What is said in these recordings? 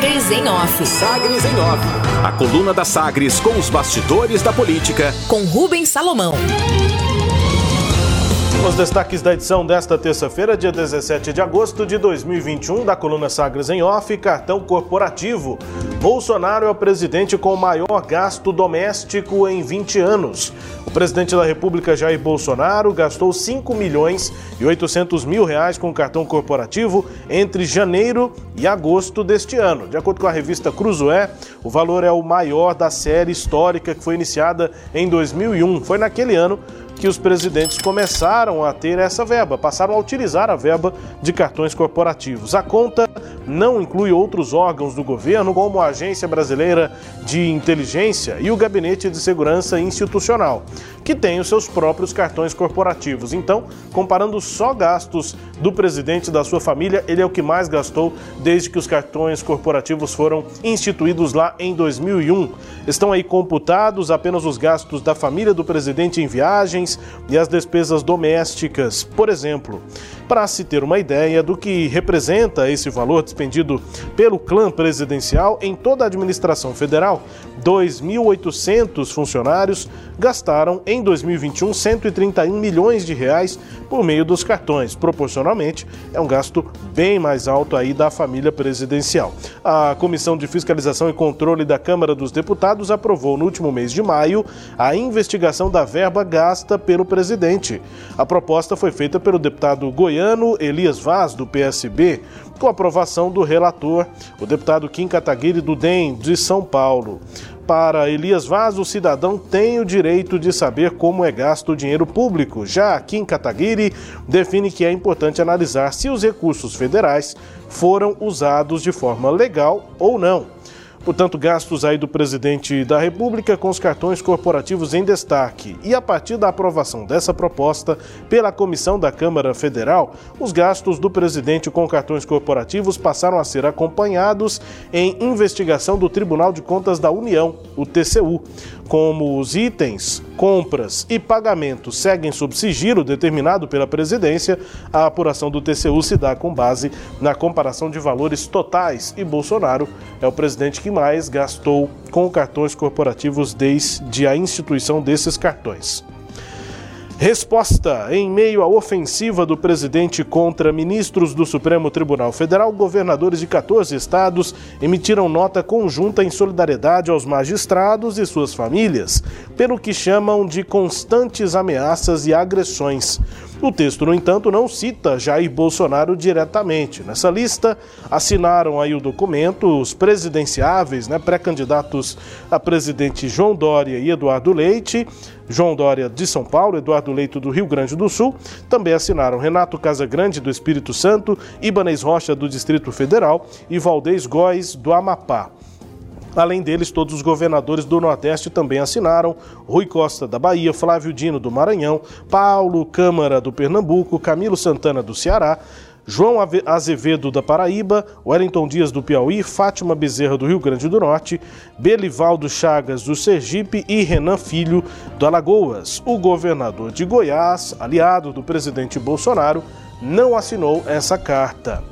Sagres em Off. Sagres em Off. A coluna da Sagres com os bastidores da política. Com Rubens Salomão. Os destaques da edição desta terça-feira, dia 17 de agosto de 2021, da coluna Sagres em Off, cartão corporativo. Bolsonaro é o presidente com maior gasto doméstico em 20 anos. O presidente da República, Jair Bolsonaro, gastou 5 milhões e 800 mil reais com cartão corporativo entre janeiro e agosto deste ano. De acordo com a revista Cruzoé, o valor é o maior da série histórica que foi iniciada em 2001. Foi naquele ano que os presidentes começaram a ter essa verba, passaram a utilizar a verba de cartões corporativos. A conta não inclui outros órgãos do governo, como a Agência Brasileira de Inteligência e o Gabinete de Segurança Institucional, que têm os seus próprios cartões corporativos. Então, comparando só gastos do presidente da sua família, ele é o que mais gastou desde que os cartões corporativos foram instituídos lá em 2001. Estão aí computados apenas os gastos da família do presidente em viagens e as despesas domésticas, por exemplo. Para se ter uma ideia do que representa esse valor despendido pelo clã presidencial em toda a administração federal, 2.800 funcionários gastaram em 2021 131 milhões de reais por meio dos cartões. Proporcionalmente, é um gasto bem mais alto aí da família presidencial. A Comissão de Fiscalização e Controle da Câmara dos Deputados aprovou no último mês de maio a investigação da verba gasta pelo presidente. A proposta foi feita pelo deputado goiano Elias Vaz, do PSB, com aprovação do relator, o deputado Kim Kataguiri do DEM de São Paulo. Para Elias Vaz, o cidadão tem o direito de saber como é gasto o dinheiro público. Já Kim Kataguiri define que é importante analisar se os recursos federais foram usados de forma legal ou não. Portanto, gastos aí do presidente da República com os cartões corporativos em destaque. E a partir da aprovação dessa proposta pela Comissão da Câmara Federal, os gastos do presidente com cartões corporativos passaram a ser acompanhados em investigação do Tribunal de Contas da União, o TCU como os itens, compras e pagamentos seguem sob sigilo determinado pela presidência, a apuração do TCU se dá com base na comparação de valores totais e Bolsonaro é o presidente que mais gastou com cartões corporativos desde a instituição desses cartões. Resposta: Em meio à ofensiva do presidente contra ministros do Supremo Tribunal Federal, governadores de 14 estados emitiram nota conjunta em solidariedade aos magistrados e suas famílias, pelo que chamam de constantes ameaças e agressões. O texto, no entanto, não cita Jair Bolsonaro diretamente. Nessa lista, assinaram aí o documento os presidenciáveis, né, pré-candidatos a presidente João Dória e Eduardo Leite, João Dória de São Paulo, Eduardo Leito do Rio Grande do Sul. Também assinaram Renato Casagrande do Espírito Santo, Ibanez Rocha do Distrito Federal e Valdez Góes do Amapá. Além deles, todos os governadores do Nordeste também assinaram: Rui Costa da Bahia, Flávio Dino do Maranhão, Paulo Câmara do Pernambuco, Camilo Santana do Ceará, João Azevedo da Paraíba, Wellington Dias do Piauí, Fátima Bezerra do Rio Grande do Norte, Belivaldo Chagas do Sergipe e Renan Filho do Alagoas. O governador de Goiás, aliado do presidente Bolsonaro, não assinou essa carta.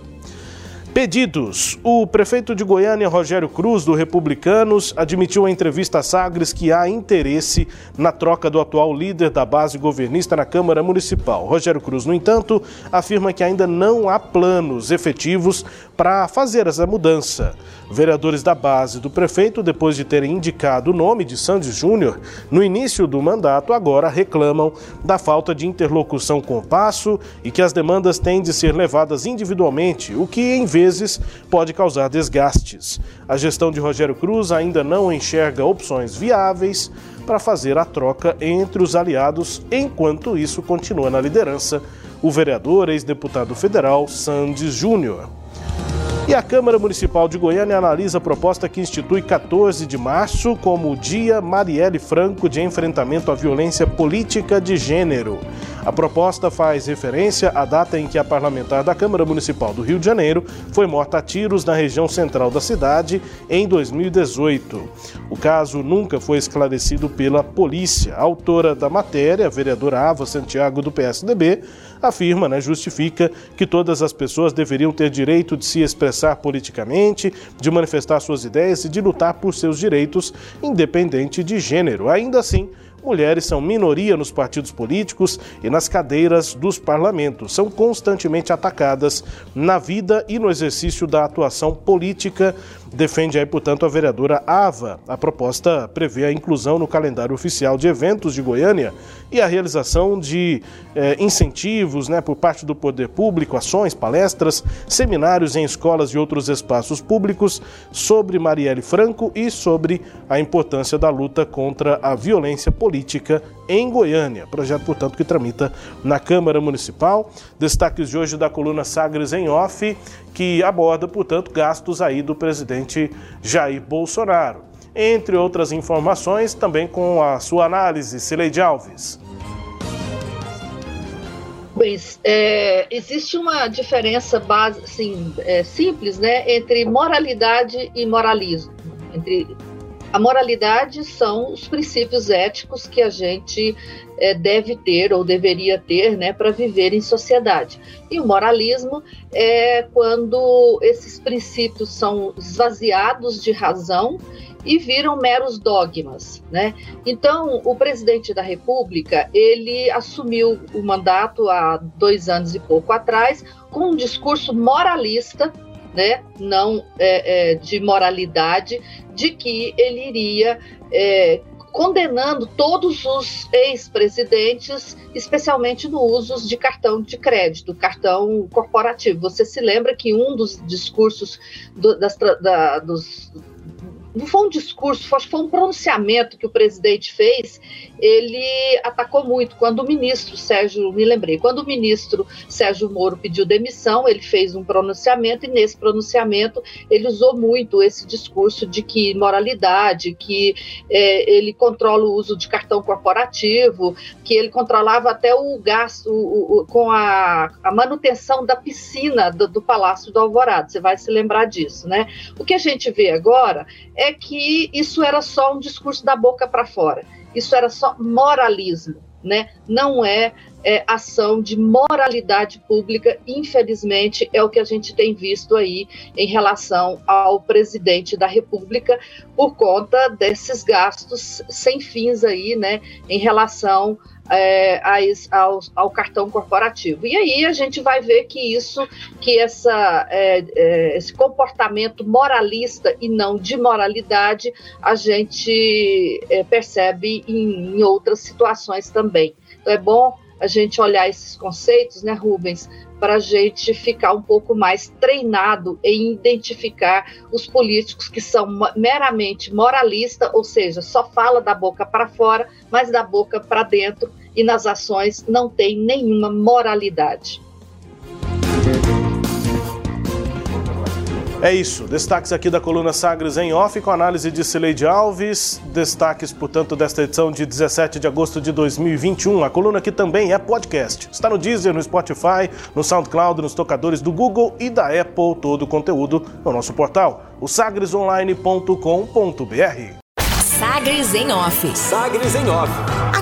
Pedidos. O prefeito de Goiânia, Rogério Cruz, do Republicanos, admitiu em entrevista a Sagres que há interesse na troca do atual líder da base governista na Câmara Municipal. Rogério Cruz, no entanto, afirma que ainda não há planos efetivos para fazer essa mudança. Vereadores da base do prefeito, depois de terem indicado o nome de Sandy Júnior no início do mandato, agora reclamam da falta de interlocução com o Passo e que as demandas têm de ser levadas individualmente, o que, em vezes, pode causar desgastes. A gestão de Rogério Cruz ainda não enxerga opções viáveis para fazer a troca entre os aliados, enquanto isso continua na liderança o vereador ex-deputado federal Sandy Júnior. E a Câmara Municipal de Goiânia analisa a proposta que institui 14 de março como o Dia Marielle Franco de Enfrentamento à Violência Política de Gênero. A proposta faz referência à data em que a parlamentar da Câmara Municipal do Rio de Janeiro foi morta a tiros na região central da cidade em 2018. O caso nunca foi esclarecido pela polícia. A autora da matéria, a vereadora Ava Santiago do PSDB, afirma, né, justifica que todas as pessoas deveriam ter direito de se expressar politicamente, de manifestar suas ideias e de lutar por seus direitos, independente de gênero. Ainda assim, mulheres são minoria nos partidos políticos e nas cadeiras dos parlamentos. São constantemente atacadas na vida e no exercício da atuação política. Defende aí, portanto, a vereadora Ava. A proposta prevê a inclusão no calendário oficial de eventos de Goiânia e a realização de eh, incentivos né, por parte do poder público, ações, palestras, seminários em escolas e outros espaços públicos sobre Marielle Franco e sobre a importância da luta contra a violência política em Goiânia. Projeto, portanto, que tramita na Câmara Municipal. Destaques de hoje da coluna Sagres em Off, que aborda, portanto, gastos aí do presidente Jair Bolsonaro entre outras informações, também com a sua análise, Cileide Alves. Pois, é, existe uma diferença base, assim, é, simples né, entre moralidade e moralismo. Entre a moralidade são os princípios éticos que a gente é, deve ter ou deveria ter né, para viver em sociedade. E o moralismo é quando esses princípios são esvaziados de razão e viram meros dogmas, né? Então, o presidente da República, ele assumiu o mandato há dois anos e pouco atrás com um discurso moralista, né? Não é, é, de moralidade, de que ele iria é, condenando todos os ex-presidentes, especialmente no uso de cartão de crédito, cartão corporativo. Você se lembra que um dos discursos do, das, da, dos não foi um discurso, foi, foi um pronunciamento que o presidente fez, ele atacou muito. Quando o ministro Sérgio, me lembrei, quando o ministro Sérgio Moro pediu demissão, ele fez um pronunciamento e nesse pronunciamento ele usou muito esse discurso de que moralidade, que é, ele controla o uso de cartão corporativo, que ele controlava até o gasto o, o, com a, a, manutenção da piscina do, do Palácio do Alvorado. Você vai se lembrar disso, né? O que a gente vê agora é é que isso era só um discurso da boca para fora. Isso era só moralismo, né? Não é, é, ação de moralidade pública. Infelizmente, é o que a gente tem visto aí em relação ao presidente da República por conta desses gastos sem fins aí, né? Em relação é, ao, ao, cartão corporativo. E aí a gente vai ver que isso, que essa, é, é, esse comportamento moralista e não de moralidade, a gente é, percebe em, em outras situações também. Então é bom a gente olhar esses conceitos, né, Rubens, para a gente ficar um pouco mais treinado em identificar os políticos que são meramente moralistas, ou seja, só fala da boca para fora, mas da boca para dentro e nas ações não tem nenhuma moralidade. É isso. Destaques aqui da coluna Sagres em off com análise de Cileide Alves. Destaques, portanto, desta edição de 17 de agosto de 2021. A coluna que também é podcast. Está no Deezer, no Spotify, no SoundCloud, nos tocadores do Google e da Apple. Todo o conteúdo no nosso portal, o sagresonline.com.br. Sagres em Off. Sagres em Off.